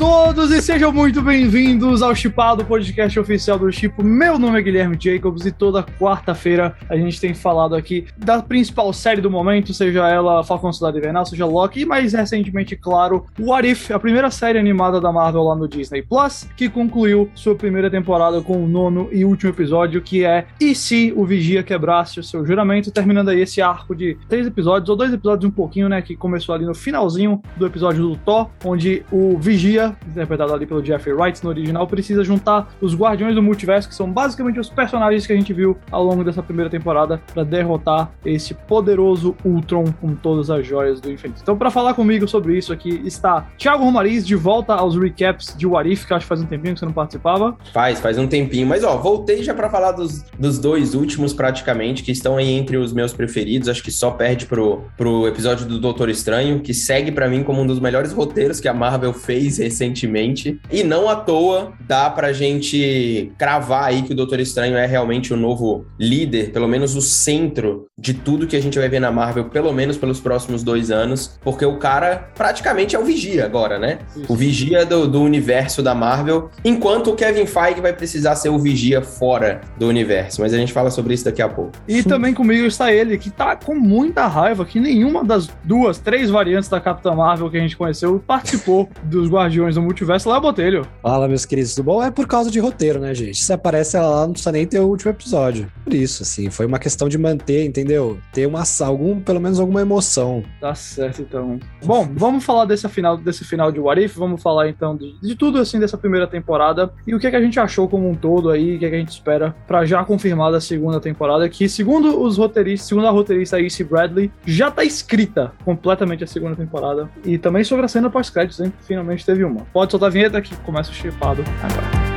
todos e sejam muito bem-vindos ao Chipado, podcast oficial do Chipo. Meu nome é Guilherme Jacobs e toda quarta-feira a gente tem falado aqui da principal série do momento, seja ela Falcão Cidade Invernal, seja Loki e mais recentemente, claro, What If, a primeira série animada da Marvel lá no Disney Plus, que concluiu sua primeira temporada com o nono e último episódio, que é E se o Vigia quebrasse o seu juramento, terminando aí esse arco de três episódios, ou dois episódios um pouquinho, né, que começou ali no finalzinho do episódio do Thor, onde o Vigia interpretado ali pelo Jeffrey Wright no original, precisa juntar os Guardiões do Multiverso, que são basicamente os personagens que a gente viu ao longo dessa primeira temporada, para derrotar esse poderoso Ultron com todas as joias do infinito. Então, para falar comigo sobre isso aqui está Thiago Romariz, de volta aos recaps de Warif, que acho que faz um tempinho que você não participava. Faz, faz um tempinho. Mas, ó, voltei já para falar dos, dos dois últimos, praticamente, que estão aí entre os meus preferidos. Acho que só perde pro, pro episódio do Doutor Estranho, que segue para mim como um dos melhores roteiros que a Marvel fez recentemente. E não à toa dá pra gente cravar aí que o Doutor Estranho é realmente o novo líder, pelo menos o centro de tudo que a gente vai ver na Marvel, pelo menos pelos próximos dois anos, porque o cara praticamente é o vigia agora, né? O vigia do, do universo da Marvel, enquanto o Kevin Feige vai precisar ser o vigia fora do universo. Mas a gente fala sobre isso daqui a pouco. E também comigo está ele, que tá com muita raiva que nenhuma das duas, três variantes da Capitã Marvel que a gente conheceu participou dos Guardiões do Multiverso lá, Botelho. Fala, meus queridos, tudo bom? É por causa de roteiro, né, gente? Se aparece ela lá, não precisa nem ter o último episódio. Por isso, assim, foi uma questão de manter, entendeu? Ter uma, algum, pelo menos alguma emoção. Tá certo, então. Bom, vamos falar desse final, desse final de What If, vamos falar então de, de tudo, assim, dessa primeira temporada e o que, é que a gente achou como um todo aí, o que, é que a gente espera para já confirmar da segunda temporada, que segundo os roteiristas, segundo a roteirista Ace Bradley, já tá escrita completamente a segunda temporada. E também sobre a cena pós-créditos, hein? Finalmente teve uma. Pode soltar a vinheta que começa o chipado agora.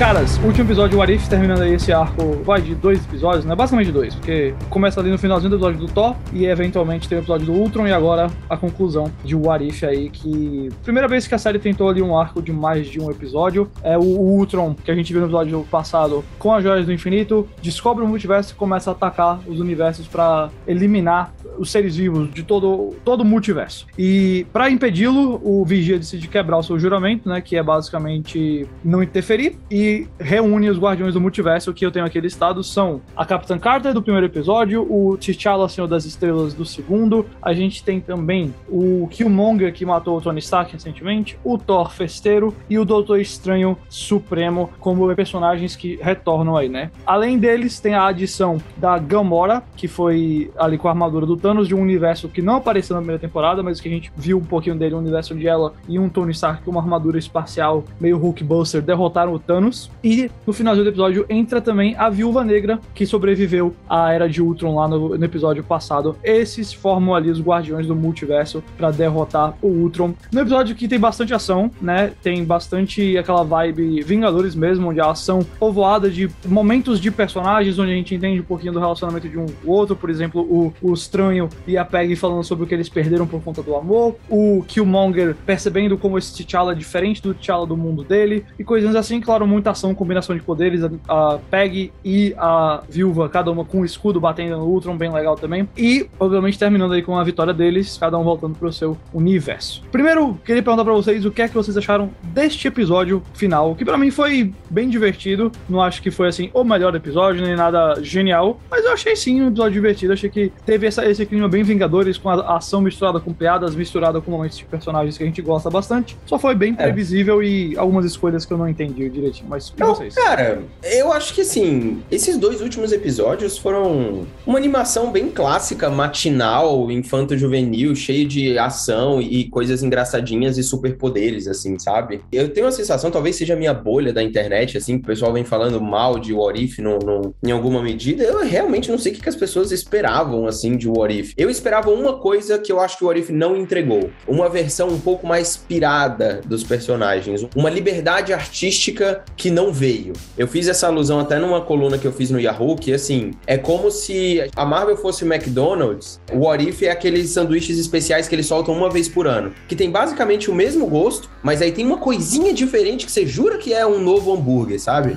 Caras, último episódio de Warif, terminando aí esse arco, vai de dois episódios, né? Basicamente dois, porque começa ali no finalzinho do episódio do Thor e eventualmente tem o episódio do Ultron e agora a conclusão de Warif aí, que primeira vez que a série tentou ali um arco de mais de um episódio, é o Ultron, que a gente viu no episódio passado com as Joias do Infinito, descobre o multiverso e começa a atacar os universos para eliminar os seres vivos de todo, todo o multiverso. E para impedi-lo, o Vigia decide quebrar o seu juramento, né, que é basicamente não interferir e reúne os Guardiões do Multiverso que eu tenho aqui listados são a Capitã Carter do primeiro episódio, o T'Challa Senhor das Estrelas do segundo, a gente tem também o Killmonger que matou o Tony Stark recentemente, o Thor Festeiro e o Doutor Estranho Supremo como personagens que retornam aí, né? Além deles, tem a adição da Gamora, que foi ali com a armadura do Thanos de um universo que não apareceu na primeira temporada, mas que a gente viu um pouquinho dele, um universo onde ela e um Tony Stark com uma armadura espacial meio Hulkbuster derrotaram o Thanos e no finalzinho do episódio entra também a Viúva Negra, que sobreviveu à Era de Ultron lá no, no episódio passado. Esses formam ali os Guardiões do Multiverso para derrotar o Ultron. No episódio que tem bastante ação, né? Tem bastante aquela vibe Vingadores mesmo, onde a ação povoada de momentos de personagens, onde a gente entende um pouquinho do relacionamento de um outro, por exemplo, o, o Estranho e a Peggy falando sobre o que eles perderam por conta do amor, o Killmonger percebendo como esse T'Challa é diferente do T'Challa do mundo dele, e coisas assim, claro, muito ação, combinação de poderes, a, a Peg e a Viúva, cada uma com um escudo batendo no Ultron, bem legal também. E, obviamente, terminando aí com a vitória deles, cada um voltando pro seu universo. Primeiro, queria perguntar pra vocês o que é que vocês acharam deste episódio final, que para mim foi bem divertido. Não acho que foi, assim, o melhor episódio, nem nada genial, mas eu achei sim um episódio divertido. Achei que teve essa, esse clima bem Vingadores, com a ação misturada com piadas, misturada com momentos de personagens que a gente gosta bastante. Só foi bem é. previsível é. e algumas escolhas que eu não entendi direitinho. mas e Não, vocês? cara, eu acho que assim, esses dois últimos episódios foram uma animação bem clássica, matinal, infanto-juvenil, cheio de ação e coisas engraçadinhas e superpoderes, assim, sabe? Eu tenho a sensação, talvez seja a minha bolha da internet, assim, que o pessoal vem falando mal de What If no, no- em alguma medida. Eu realmente não sei o que, que as pessoas esperavam, assim, de What If. Eu esperava uma coisa que eu acho que o What If não entregou. Uma versão um pouco mais pirada dos personagens. Uma liberdade artística que não veio. Eu fiz essa alusão até numa coluna que eu fiz no Yahoo, que assim, é como se a Marvel fosse o McDonald's, o What If é aqueles sanduíches especiais que eles soltam uma vez por ano, que tem basicamente o mesmo gosto, mas aí tem uma coisinha diferente que você jura que é um novo hambúrguer, sabe?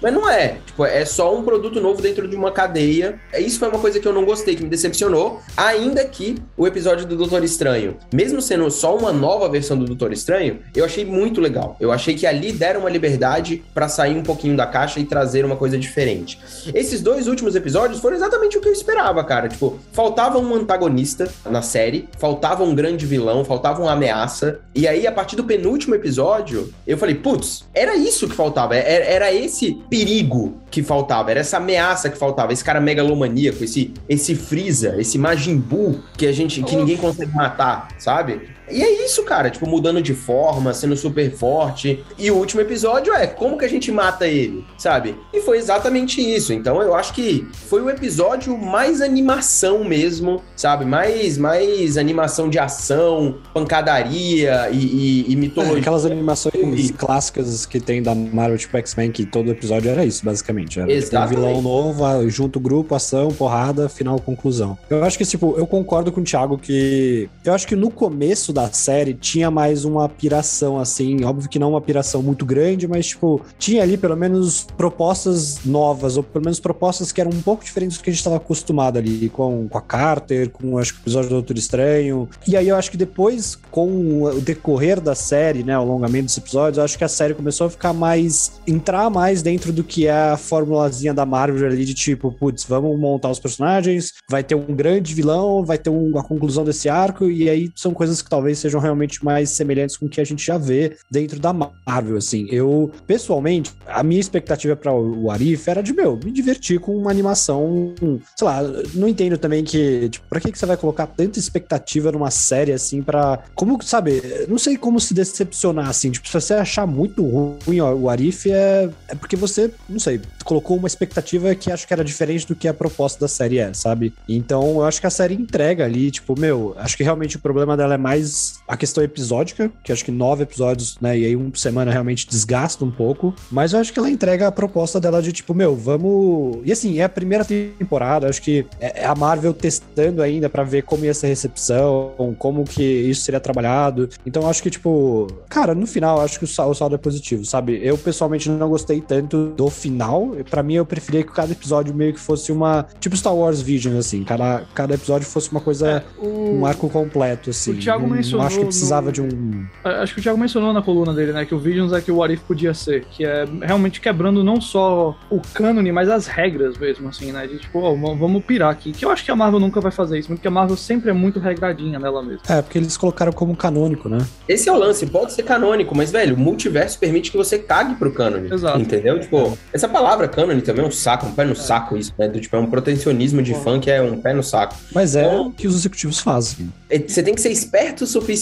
Mas não é. Tipo, é só um produto novo dentro de uma cadeia. É, Isso foi uma coisa que eu não gostei, que me decepcionou. Ainda que o episódio do Doutor Estranho, mesmo sendo só uma nova versão do Doutor Estranho, eu achei muito legal. Eu achei que ali deram uma liberdade pra sair um pouquinho da caixa e trazer uma coisa diferente. Esses dois últimos episódios foram exatamente o que eu esperava, cara. Tipo, faltava um antagonista na série, faltava um grande vilão, faltava uma ameaça. E aí, a partir do penúltimo episódio, eu falei, putz, era isso que faltava. Era, era esse perigo que faltava, era essa ameaça que faltava, esse cara megalomaníaco, esse, esse Freeza, esse Majin Buu que a gente, que ninguém consegue matar, sabe? E é isso, cara, tipo, mudando de forma, sendo super forte. E o último episódio é como que a gente mata ele, sabe? E foi exatamente isso. Então eu acho que foi o episódio mais animação mesmo, sabe? Mais, mais animação de ação, pancadaria e, e, e É, mitologia. aquelas animações Sim. clássicas que tem da Marvel, tipo X-Men, que todo episódio era isso, basicamente. Era tipo, um Exatamente. vilão novo, junto grupo, ação, porrada, final, conclusão. Eu acho que, tipo, eu concordo com o Thiago que. Eu acho que no começo da série tinha mais uma piração, assim. Óbvio que não uma piração muito grande, mas, tipo, tinha ali pelo menos propostas novas, ou pelo menos propostas que eram um pouco diferentes do que a gente estava acostumado ali, com, com a Carter, com acho que o episódio do Doutor Estranho. E aí eu acho que depois, com o decorrer da série, né, o alongamento dos episódios, eu acho que a série começou a ficar mais. entrar mais dentro do que é a formulazinha da Marvel ali, de tipo, putz, vamos montar os personagens, vai ter um grande vilão, vai ter um- uma conclusão desse arco, e aí são coisas que talvez sejam realmente mais semelhantes com o que a gente já vê dentro da Marvel, assim. Eu, pessoalmente, a minha expectativa para o Arif era de, meu, me divertir com uma animação, sei lá, não entendo também que, tipo, pra que, que você vai colocar tanta expectativa numa série, assim, pra, como, sabe, não sei como se decepcionar, assim, tipo, se você achar muito ruim ó, o Arif, é, é porque você, não sei, colocou uma expectativa que acho que era diferente do que a proposta da série é, sabe? Então, eu acho que a série entrega ali, tipo, meu, acho que realmente o problema dela é mais is a questão episódica, que acho que nove episódios, né, e aí um por semana realmente desgasta um pouco, mas eu acho que ela entrega a proposta dela de, tipo, meu, vamos... E assim, é a primeira temporada, acho que é a Marvel testando ainda pra ver como ia ser a recepção, como que isso seria trabalhado. Então, eu acho que, tipo, cara, no final, acho que o sal- o saldo é positivo, sabe? Eu, pessoalmente, não gostei tanto do final. Pra mim, eu preferia que cada episódio meio que fosse uma... Tipo Star Wars Vision, assim. Cada, cada episódio fosse uma coisa... O- Um arco completo, assim. o Thiago mencionou que precisava no- de um... Acho que o Thiago mencionou na coluna dele, né? Que o Visions é que o What If podia ser. Que é realmente quebrando não só o cânone, mas as regras mesmo, assim, né? De tipo, v- vamos pirar aqui. Que eu acho que a Marvel nunca vai fazer isso, porque a Marvel sempre é muito regradinha nela mesma. É, porque eles colocaram como canônico, né? Esse é o lance, pode ser canônico, mas, velho, o multiverso permite que você cague pro cânone. Exato. Entendeu? Tipo, essa palavra cânone também é um saco, um pé no saco isso, né? Do, tipo, é um protecionismo de Bom. fã que é um pé no saco. Mas é Bom. o que os executivos fazem. É, Você tem que ser esperto o suficiente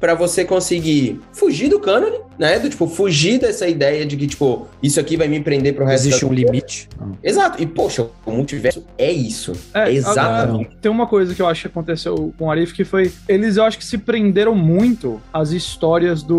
pra você conseguir fugir do cânone, né? Do tipo, fugir dessa ideia de que, tipo, isso aqui vai me prender pro resto Existe da um vida. limite. Exato. E, poxa, o multiverso é isso. É, Exatamente. agora, tem uma coisa que eu acho que aconteceu com o Arif, que foi. Eles, eu acho que se prenderam muito às histórias do.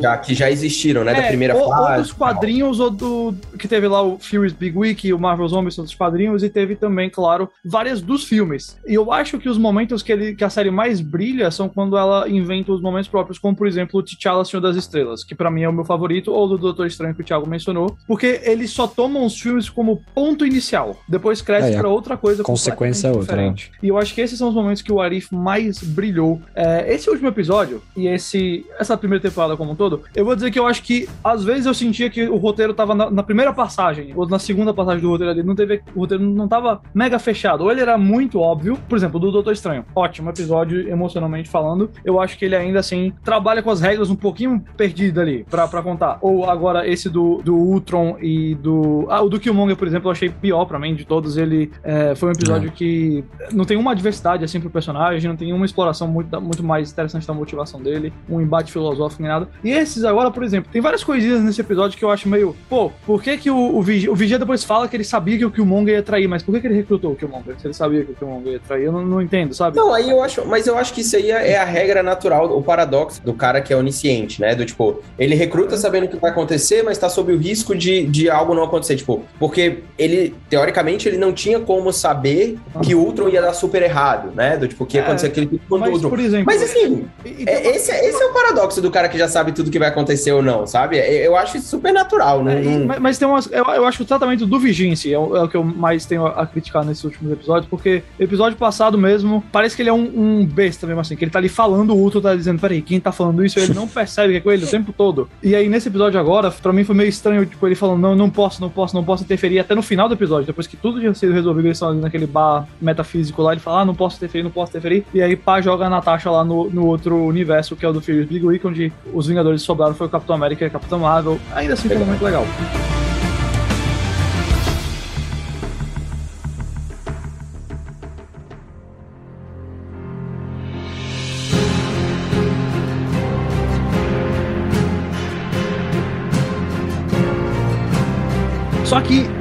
Já que já existiram, né? da É, primeira ou, ou fase. dos quadrinhos, ou do. Que teve lá o Furious Big Week, o Marvel Zombies dos quadrinhos, e teve também, claro, várias dos filmes. E eu acho que os momentos que, ele, que a série mais brilha são quando ela inventa os momentos próprios, como por exemplo o T'Challa Senhor das Estrelas, que pra mim é o meu favorito, ou do Doutor Estranho que o Thiago mencionou, porque eles só tomam os filmes como ponto inicial. Depois cresce É, a pra outra coisa consequência é outra, diferente. E eu acho que esses são os momentos que o Arif mais brilhou. É, esse último episódio e esse essa primeira temporada como um todo, eu vou dizer que eu acho que às vezes eu sentia que o roteiro tava na, na primeira passagem ou na segunda passagem do roteiro ali, não teve o roteiro não tava mega fechado, ou ele era muito óbvio, por exemplo, do Doutor Estranho. Ótimo episódio emocionalmente falando. Eu acho que ele ainda assim trabalha com as regras um pouquinho vida ali pra, pra contar. Ou agora esse do, do Ultron e do. Ah, o do Killmonger, por exemplo, eu achei pior pra mim de todos. Ele é, foi um episódio que não tem uma diversidade assim pro personagem, não tem uma exploração muito, muito mais interessante da motivação dele, um embate filosófico nem nada. E esses agora, por exemplo, tem várias coisinhas nesse episódio que eu acho meio. Pô, por que, que o, o, Vigia, o Vigia depois fala que ele sabia que o Killmonger ia trair, mas por que, que ele recrutou o Killmonger? Se ele sabia que o Killmonger ia trair, eu não, não entendo, sabe? Não, aí eu acho. Mas eu acho que isso aí é a regra natural, o paradoxo do cara que é onisciente, né? Do tipo, ele recruta sabendo o que vai acontecer, mas tá sob o risco de, de algo não acontecer. Tipo, porque ele, teoricamente, ele não tinha como saber que o Ultron ia dar super errado, né? Do tipo, que ia acontecer é, aquele tipo mas, Ultron. Por exemplo, mas assim, é, esse, esse é o paradoxo do cara que já sabe tudo que vai acontecer ou não, sabe? Eu acho isso super natural, né? É, mas, mas, tem umas. Eu, eu, acho que o tratamento do é, o, é o que eu mais tenho a criticar nesses últimos episódios, porque episódio passado mesmo, parece que ele é um, um besta mesmo assim, que ele tá ali falando, o Ultron tá dizendo, peraí, quem tá falando isso? Ele não percebe que é com ele o tempo todo. E aí, nesse episódio agora, pra mim foi meio estranho, tipo, ele falando, não, não posso, não posso, não posso interferir, até no final do episódio, depois que tudo tinha sido resolvido, eles estão ali naquele bar metafísico lá, ele fala, ah, não posso interferir, não posso interferir, e aí pá joga a Natasha lá no, no outro universo, que é o do Furious Big Week, onde os Vingadores sobraram, foi o Capitão América e a Capitão Marvel, ainda assim foi um momento legal. Só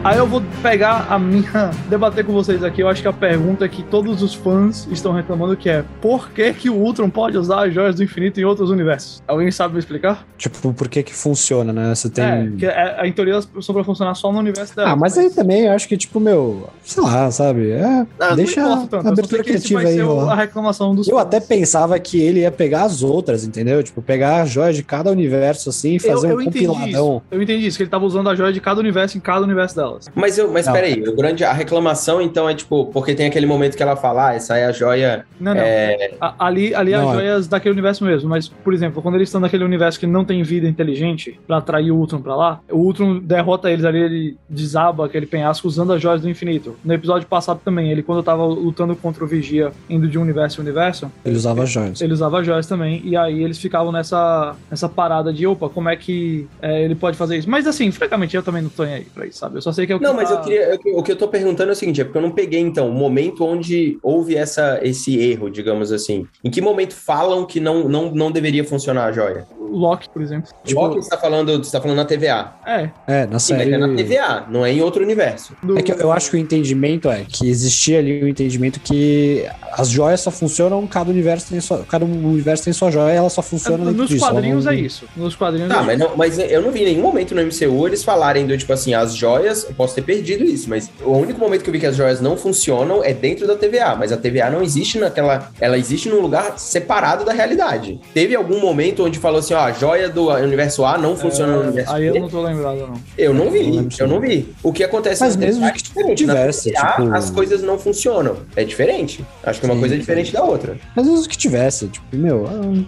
aí eu vou pegar a minha. debater com vocês aqui. Eu acho que a pergunta que todos os fãs estão reclamando que é: por que, que o Ultron pode usar as joias do infinito em outros universos? Alguém sabe me explicar? Tipo, por que que funciona, né? Você tem. É, que é, em teoria elas são pra funcionar só no universo dela. Ah, mas, mas, aí também eu acho que, tipo, meu, sei lá, sabe? É, não, deixa não a abertura criativa aí. A reclamação dos Eu fãs. até pensava que ele ia pegar as outras, entendeu? Tipo, pegar as joias de cada universo assim e fazer eu, eu um compiladão. Isso. Eu entendi isso, que ele tava usando a joia de cada universo em cada universo delas. Mas eu, mas não. peraí, o grande, a reclamação então é tipo, porque tem aquele momento que ela fala, ah, essa é a joia. Não, não. É... A, ali ali não, as é. joias é... daquele universo mesmo, mas, por exemplo, quando eles estão naquele universo que não tem vida inteligente pra atrair o Ultron pra lá, o Ultron derrota eles ali, ele desaba aquele penhasco usando as joias do infinito. No episódio passado também, ele quando tava lutando contra o Vigia, indo de um universo em universo. Ele usava as joias. Ele usava joias também, e aí eles ficavam nessa, nessa parada de, opa, como é que é, ele pode fazer isso? Mas assim, francamente, eu também não tô aí pra isso, sabe? Eu só sei que é o que Não, mas eu queria. Eu, o que eu tô perguntando é o seguinte: é porque eu não peguei, então, o momento onde houve essa, esse erro, digamos assim. Em que momento falam que não, não, não deveria funcionar a joia? Loki, por exemplo. Tipo, Loki você tá falando, você tá falando na TVA. É. É, na série. Sim, é na TVA, não é em outro universo. Do... É que eu, eu, acho que o entendimento é que existia ali o entendimento que as joias só funcionam, cada universo tem sua, cada universo tem sua joia, ela só funciona é, Nos disso, quadrinhos não... é isso. Nos quadrinhos tá, é mas, isso. Não, mas eu não vi em nenhum momento no MCU eles falarem do tipo assim, as joias, posso ter perdido isso, mas o único momento que eu vi que as joias não funcionam é dentro da TVA, mas a TVA não existe naquela, ela existe num lugar separado da realidade. Teve algum momento onde falou assim, ó, a joia do universo A não funciona é, no universo Aí B? eu não tô lembrado, não. Eu não vi, eu não, eu não vi. O que acontece Mas mesmo é que tivesse, TVA, tipo... as coisas não funcionam. É diferente. Acho que uma coisa é diferente da outra. Mas mesmo que tivesse, tipo, meu,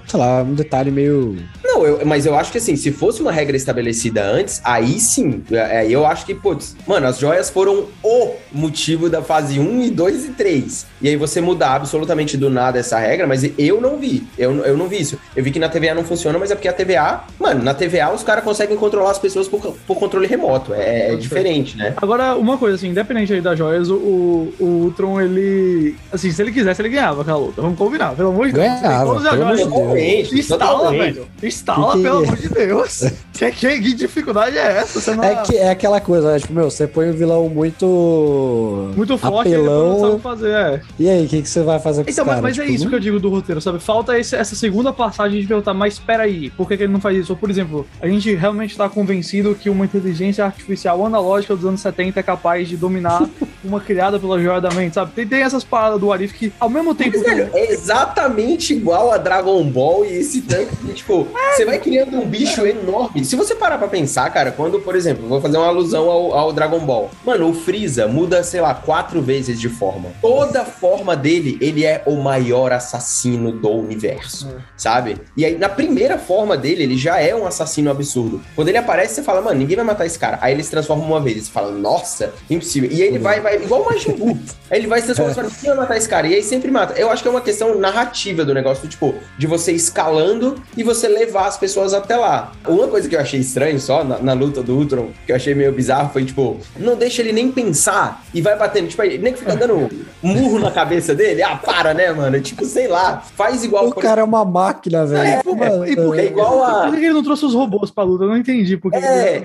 sei lá, um detalhe meio... Não, eu, mas eu acho que assim, se fosse uma regra estabelecida antes, aí sim, é, eu acho que, putz, mano, as joias foram o motivo da fase 1 e 2 e 3. E aí você mudar absolutamente do nada essa regra, mas eu não vi. Eu, eu não vi isso. Eu vi que na TVA não funciona, mas é porque a TVA, mano, na TVA os caras conseguem controlar as pessoas por, por controle remoto. É, é diferente, né? Agora, uma coisa assim, independente aí das joias, o, o Ultron, ele. Assim, se ele quisesse, ele ganhava aquela luta. Vamos combinar, pelo amor de Deus. Ganhava, pelo amor de Deus. Instala, velho. Instala, que... pelo amor de Deus. que, que, que dificuldade é essa? Você não... é, que, é aquela coisa, né? Tipo, meu, você põe um vilão muito. Muito forte, apelão. Não sabe fazer, é. E aí, o que, que você vai fazer com Então, mas, mas é tipo, é isso que eu digo do roteiro, sabe? Falta esse, essa segunda passagem de perguntar, mas espera aí, por que, que, ele não faz isso? Ou, por exemplo, a gente realmente tá convencido que uma inteligência artificial analógica dos anos 70 é capaz de dominar uma criada pela joia da mente, sabe? Tem, tem essas paradas do Arif que, ao mesmo tempo. Mas, velho, é exatamente igual a Dragon Ball e esse tanque que, tipo, é, você vai criando um bicho enorme. Se você parar pra pensar, cara, quando, por exemplo, vou fazer uma alusão ao, ao Dragon Ball. Mano, o Freeza muda, sei lá, quatro vezes de forma. Toda forma dele, ele é o maior assassino do universo, é. sabe? E aí, na primeira forma dele, ele já é um assassino absurdo. Quando ele aparece, você fala, mano, ninguém vai matar esse cara. Aí ele se transforma uma vez, você fala, nossa, impossível. E aí ele vai, vai igual o Majin Buu. aí ele vai se transformar, você fala, ninguém vai matar esse cara. E aí sempre mata. Eu acho que é uma questão narrativa do negócio, tipo, de você escalando e você levar as pessoas até lá. Uma coisa que eu achei estranho só na, na luta do Ultron, que eu achei meio bizarro, foi tipo, não deixa ele nem pensar e vai batendo. Tipo, ele nem fica dando murro na cabeça dele. Ah, para, né, mano? Tipo, sei lá, faz igual. O cara é uma máquina, velho. É, é, e por que é igual a. Por que ele não trouxe os robôs pra luta? Eu não entendi. Porque é,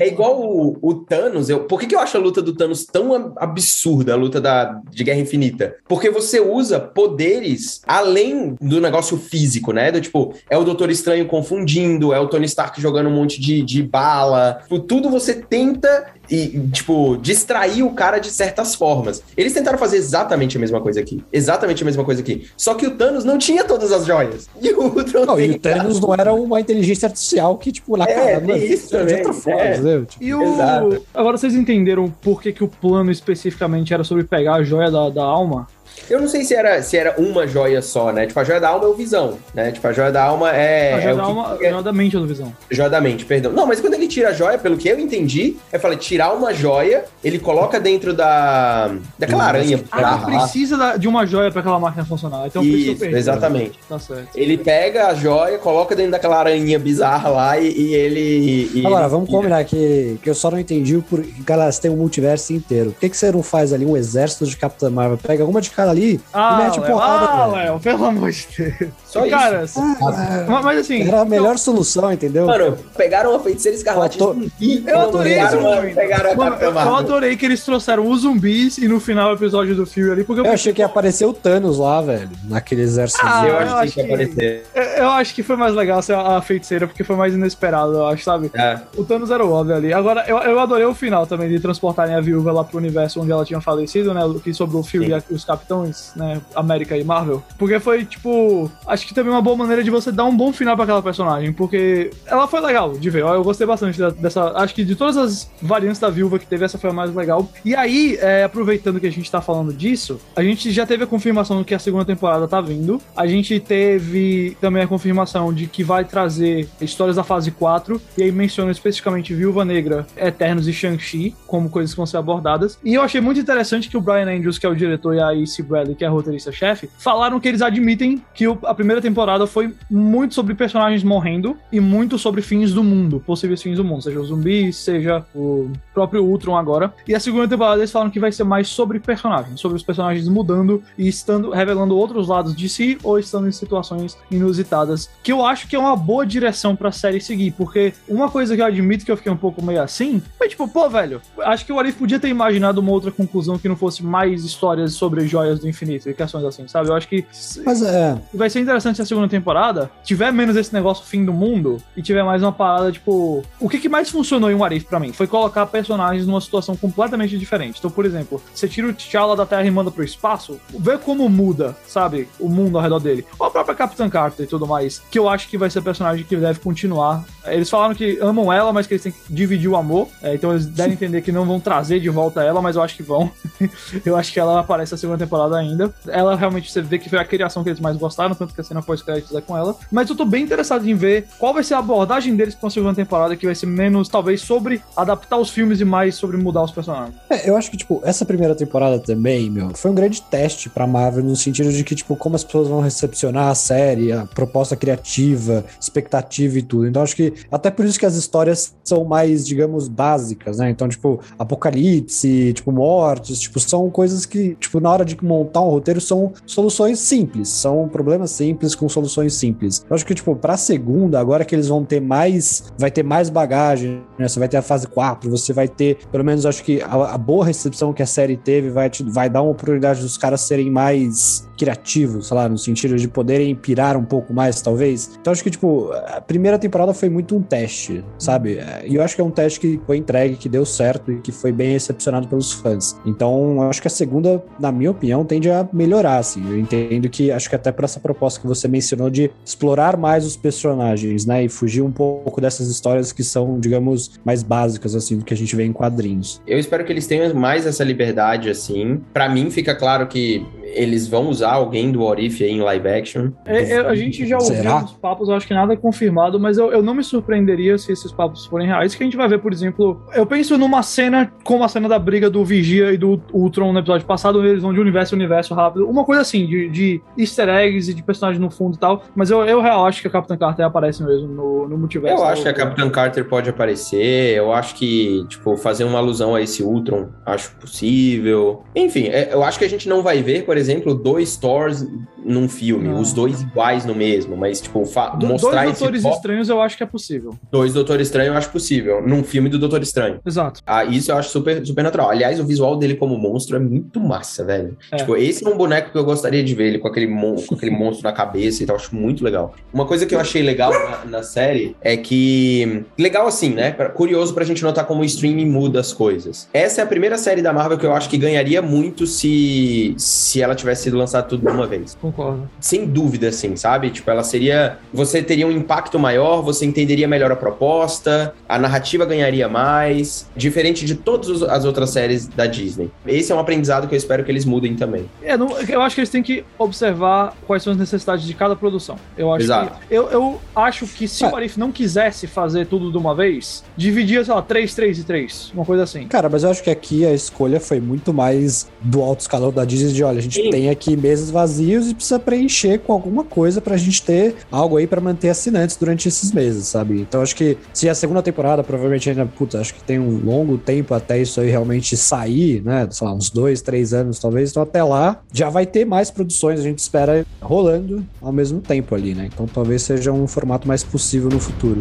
é igual o, o Thanos. Eu, por que, que eu acho a luta do Thanos tão absurda, a luta da, de Guerra Infinita? Porque você usa poderes além do negócio físico, né? Do tipo, é o Doutor Estranho confundindo, é o Tony Stark jogando um monte de, de bala. Tipo, tudo você tenta e, tipo, distrair o cara de certas formas. Eles tentaram fazer exatamente a mesma coisa aqui. Exatamente a mesma coisa aqui. Só que o Thanos não tinha todas as joias. E o Ultron não, e o Thanos não era uma inteligência artificial que, tipo, na é, cara, isso de outra forma, é. Tipo, e o... Exato. Agora vocês entenderam por que, que o plano especificamente era sobre pegar a joia da, da alma? Eu não sei se era, se era uma joia só, né? Tipo, a joia da alma é o Visão, né? Tipo, a joia da alma é... A joia é da alma é joia da mente é do Visão. Joia da mente, perdão. Não, mas quando ele tira a joia, pelo que eu entendi, eu falei, tirar uma joia, ele coloca dentro da... daquela aranha. Ah, precisa da, de uma joia para aquela máquina funcionar. Então, Isso, perder, exatamente. Tá certo. Ele pega a joia, coloca dentro daquela aranha bizarra lá e, e ele... E Agora, ele... vamos combinar que, que eu só não entendi por... Galera, você tem um multiverso inteiro. Por que, que você não faz ali um exército de Capitã Marvel? Pega uma de cada ali ah, mete Léo, porrada. Ah, Léo, pelo amor de Deus. Só cara, isso. Ah, mas, mas, assim. Era a melhor eu... solução, entendeu? Mano, pegaram a feiticeira escarlate tô... e eu adorei isso. Pegaram Mano, eu adorei que eles trouxeram os zumbis e no final do episódio do filme ali. Porque eu, eu achei que ia aparecer o Thanos lá, velho. Naquele exército. Ah, eu, acho que ia aparecer. Eu acho que foi mais legal ser a feiticeira, porque foi mais inesperado, eu acho, sabe? É. O Thanos era o óbvio ali. Agora, eu, eu adorei o final também de transportarem a viúva lá pro universo onde ela tinha falecido, né? Que sobrou o filme e os capitães, né? América e Marvel. Porque foi, tipo, acho que também uma boa maneira de você dar um bom final para aquela personagem. Porque ela foi legal de ver. Eu gostei bastante dessa. Acho que de todas as variantes da viúva que teve, essa foi a mais legal. E aí, é, aproveitando que a gente tá falando disso, a gente já teve a confirmação que a segunda temporada tá vindo. A gente teve também a confirmação de que vai trazer histórias da fase 4. E aí menciona especificamente Viúva Negra, Eternos e Shang-Chi como coisas que vão ser abordadas. E eu achei muito interessante que o Brian Andrews, que é o diretor, e a Bradley, que é a roteirista-chefe, falaram que eles admitem que a primeira temporada foi muito sobre personagens morrendo e muito sobre fins do mundo, possíveis fins do mundo, seja os zumbis, seja o próprio Ultron agora. E a segunda temporada eles falaram que vai ser mais sobre personagens, sobre os personagens mudando e estando revelando outros lados de si ou estando em situações inusitadas, que eu acho que é uma boa direção pra série seguir, porque uma coisa que eu admito que eu fiquei um pouco meio assim, foi tipo, pô, velho, acho que o Arif podia ter imaginado uma outra conclusão que não fosse mais histórias sobre joias do infinito e questões assim, sabe? Eu acho que Mas é. vai ser interessante se a segunda temporada tiver menos esse negócio fim do mundo e tiver mais uma parada, tipo. O que, que mais funcionou em What If pra mim? Foi colocar personagens numa situação completamente diferente. Então, por exemplo, você tira o T'Challa da Terra e manda pro espaço, vê como muda, sabe? O mundo ao redor dele. Ou a própria Capitã Carter e tudo mais. Que eu acho que vai ser personagem que deve continuar. Eles falaram que amam ela, mas que eles têm que dividir o amor. É, então eles devem entender que não vão trazer de volta ela, mas eu acho que vão. eu acho que ela aparece na segunda temporada ainda. Ela realmente você vê que foi a criação que eles mais gostaram, tanto que a cena pós-créditos é com ela. Mas eu tô bem interessado em ver qual vai ser a abordagem deles pra segunda temporada, que vai ser menos, talvez, sobre adaptar os filmes e mais sobre mudar os personagens. É, eu acho que, tipo, essa primeira temporada também, meu, foi um grande teste pra Marvel, no sentido de que, tipo, como as pessoas vão recepcionar a série, a proposta criativa, expectativa e tudo. Então, acho que até por isso que as histórias são mais, digamos, básicas, né? Então, tipo, apocalipse, tipo, mortes, tipo, são coisas que, tipo, na hora de montar um roteiro, são soluções simples, são problemas simples com soluções simples. Eu acho que, tipo, pra segunda, agora que eles vão ter mais, vai ter mais bagagem, né? Você vai ter a fase 4, você vai ter, pelo menos acho que a, a boa recepção que a série teve vai, te, vai dar uma oportunidade dos caras serem mais criativos, sei lá, no sentido de poderem pirar um pouco mais, talvez. Então acho que, tipo, a primeira temporada foi muito um teste, sabe? E eu acho que é um teste que foi entregue, que deu certo e que foi bem recepcionado pelos fãs. Então, acho que a segunda, na minha opinião, tende a melhorar, assim. Eu entendo que, acho que até por essa proposta que você mencionou de explorar mais os personagens, né? E fugir um pouco dessas histórias que são, digamos, mais básicas, assim, do que a gente vê em quadrinhos. Eu espero que eles tenham mais essa liberdade, assim. Para mim, fica claro que eles vão usar usar alguém do What If aí em live action. É, é, a gente já ouviu Será? uns papos, eu acho que nada é confirmado, mas eu, eu não me surpreenderia se esses papos forem reais. Que a gente vai ver, por exemplo, eu penso numa cena como a cena da briga do Vigia e do Ultron no episódio passado, onde eles vão de universo em universo rápido. Uma coisa assim, de, de easter eggs e de personagens no fundo e tal. Mas eu, eu real acho que a Capitã Carter aparece mesmo no, no multiverso. Eu acho que a Capitã Carter pode aparecer, eu acho que, tipo, fazer uma alusão a esse Ultron, acho possível. Enfim, é- eu acho que a gente não vai ver, por exemplo, dois Thors num filme, Não. os dois iguais no mesmo, mas, tipo, Do- mostrar dois Doutores foco- Estranhos eu acho que é possível. dois Doutor Estranho eu acho possível, num filme do Doutor Estranho. Exato. Ah, isso eu acho super, super natural. Aliás, o visual dele como monstro é muito massa, velho. É. Tipo, esse é um boneco que eu gostaria de ver, ele com aquele, mon com aquele monstro na cabeça e tal, acho muito legal. Uma coisa que eu achei legal na, na série é que. Legal assim, né? Pra- curioso pra gente notar como o streaming muda as coisas. Essa é a primeira série da Marvel que eu acho que ganharia muito se, se ela tivesse sido lançada tudo de uma vez. Concordo. Sem dúvida, assim, sabe? Tipo, ela seria. Você teria um impacto maior, você entenderia melhor a proposta, a narrativa ganharia mais, diferente de todas as outras séries da Disney. Esse é um aprendizado que eu espero que eles mudem também. É, não- eu acho que eles têm que observar quais são as necessidades de cada produção. Eu acho Exato. que. Eu, eu acho que se É. o Arif não quisesse fazer tudo de uma vez, dividia, sei lá, 3, 3 e 3. Uma coisa assim. Cara, mas eu acho que aqui a escolha foi muito mais do alto escalão da Disney de, olha, a gente Sim. tem aqui meses vazios e precisa preencher com alguma coisa pra gente ter algo aí pra manter assinantes durante esses meses, sabe? Então acho que se a segunda temporada provavelmente ainda, puta, acho que tem um longo tempo até isso aí realmente sair, né? Sei lá, uns dois, três anos talvez. Então até lá já vai ter mais produções, a gente espera rolando ao mesmo tempo ali, né? Então talvez seja um formato mais possível no futuro.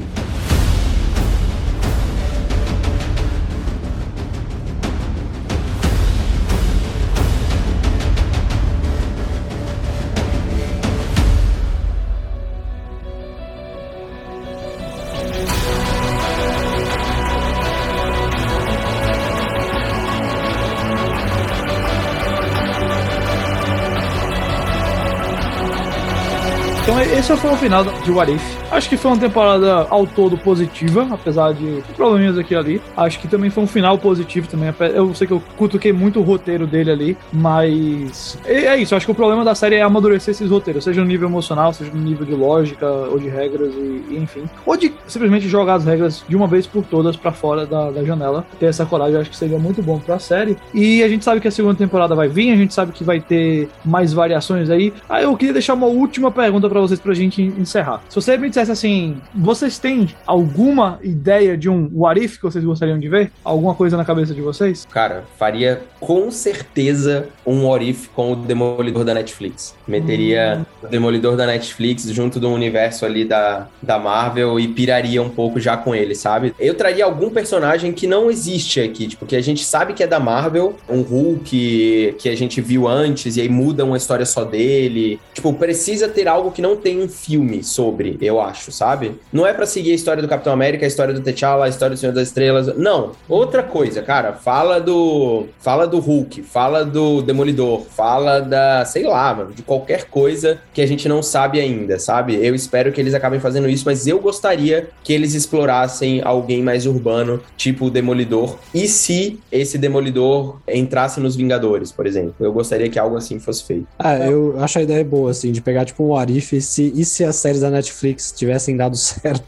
Esse foi o final de What If. Acho que foi uma temporada ao todo positiva, apesar de probleminhas aqui e ali. Acho que também foi um final positivo também. Eu sei que eu cutuquei muito o roteiro dele ali, mas é isso. Acho que o problema da série é amadurecer esses roteiros, seja no nível emocional, seja no nível de lógica ou de regras e, e enfim, ou de simplesmente jogar as regras de uma vez por todas pra fora da, da janela. Ter essa coragem, acho que seria muito bom pra série. E a gente sabe que a segunda temporada vai vir, a gente sabe que vai ter mais variações aí. Aí eu queria deixar uma última pergunta pra vocês pra gente encerrar. Se você me dissesse assim, vocês têm alguma ideia de um what if que vocês gostariam de ver? Alguma coisa na cabeça de vocês? Cara, faria com certeza um What If com o Demolidor da Netflix. Meteria o Demolidor da Netflix junto do universo ali da, da Marvel e piraria um pouco já com ele, sabe? Eu traria algum personagem que não existe aqui, tipo, que a gente sabe que é da Marvel, um Hulk que a gente viu antes e aí muda uma história só dele. Tipo, precisa ter algo que não tem um filme sobre, eu acho, sabe? Não é pra seguir a história do Capitão América, a história do T'Challa, a história do Senhor das Estrelas. Não. Outra coisa, cara, fala do fala do Hulk, fala do Demolidor, fala da, sei lá, mano, de qualquer coisa que a gente não sabe ainda, sabe? Eu espero que eles acabem fazendo isso, mas eu gostaria que eles explorassem alguém mais urbano, tipo o Demolidor. E se esse Demolidor entrasse nos Vingadores, por exemplo? Eu gostaria que algo assim fosse feito. Ah, eu acho a ideia boa, assim, de pegar tipo um Arif e se, e se as séries da Netflix tivessem dado certo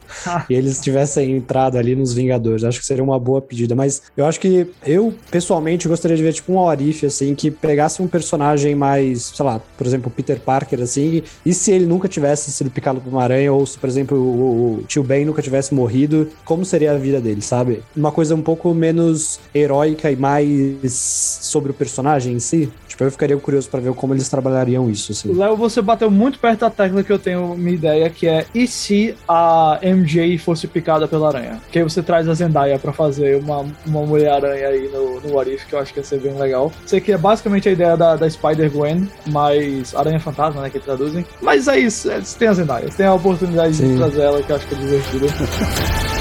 e eles tivessem entrado ali nos Vingadores. Acho que seria uma boa pedida. Mas eu acho que eu, pessoalmente, gostaria de ver tipo um Arif, assim, que pegasse um personagem mais, sei lá, por exemplo, Peter Parker, assim, e se ele nunca tivesse sido picado por uma aranha, ou se, por exemplo, o, o tio Ben nunca tivesse morrido, como seria a vida dele, sabe? Uma coisa um pouco menos heróica e mais sobre o personagem em si. Tipo, eu ficaria curioso pra ver como eles trabalhariam isso, assim. Léo, você bateu muito perto da tecla que eu tenho minha ideia, que é e se a MJ fosse picada pela aranha? Que aí você traz a Zendaya pra fazer uma, uma Mulher-Aranha aí no, no What If, que eu acho que ia ser bem legal. Sei que é basicamente a ideia da, da Spider-Gwen, mas Aranha Fantasma, né, que traduzem. Mas é isso, é, tem a Zendaya, tem a oportunidade de Sim. trazer ela, que eu acho que é divertido.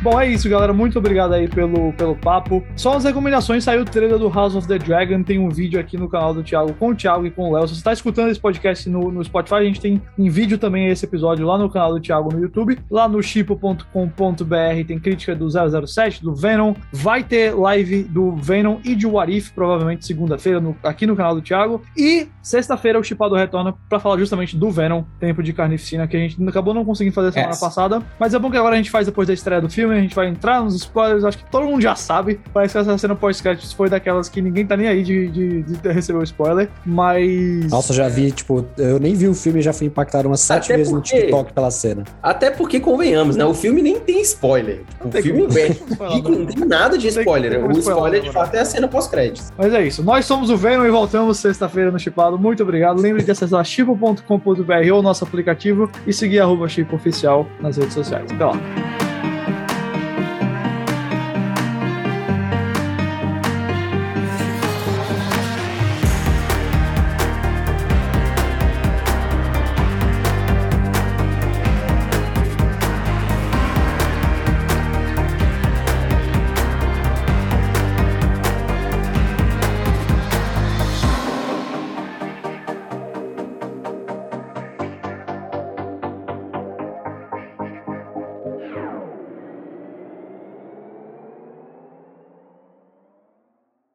Bom, é isso, galera. Muito obrigado aí pelo, pelo papo. Só as recomendações, saiu o trailer do House of the Dragon. Tem um vídeo aqui no canal do Thiago com o Thiago e com o Léo. Se você está escutando esse podcast no, no Spotify, a gente tem em vídeo também esse episódio lá no canal do Thiago no YouTube. Lá no chipo.com.br tem crítica do 007, do Venom. Vai ter live do Venom e de What If, provavelmente segunda-feira, aqui no canal do Thiago. E sexta-feira o Chipado retorna para falar justamente do Venom, Tempo de Carnificina, que a gente acabou não conseguindo fazer semana yes. passada. Mas é bom que agora a gente faz depois da estreia do filme, a gente vai entrar nos spoilers, acho que todo mundo já sabe. Parece que essa cena pós-créditos foi daquelas que ninguém tá nem aí de, de, de receber o spoiler, mas. Nossa, já vi, tipo, eu nem vi o filme e já fui impactado umas sete Até vezes porque... no TikTok pela cena. Até porque, convenhamos, né? O filme nem tem spoiler. o filme é não tem nada de spoiler. o spoiler, de fato, é a cena pós-créditos. Mas é isso. Nós somos o Venom e voltamos sexta-feira no Chipado. Muito obrigado. Lembre de acessar chipo.com.br ou nosso aplicativo e seguir arroba Chipo Oficial nas redes sociais. Até lá.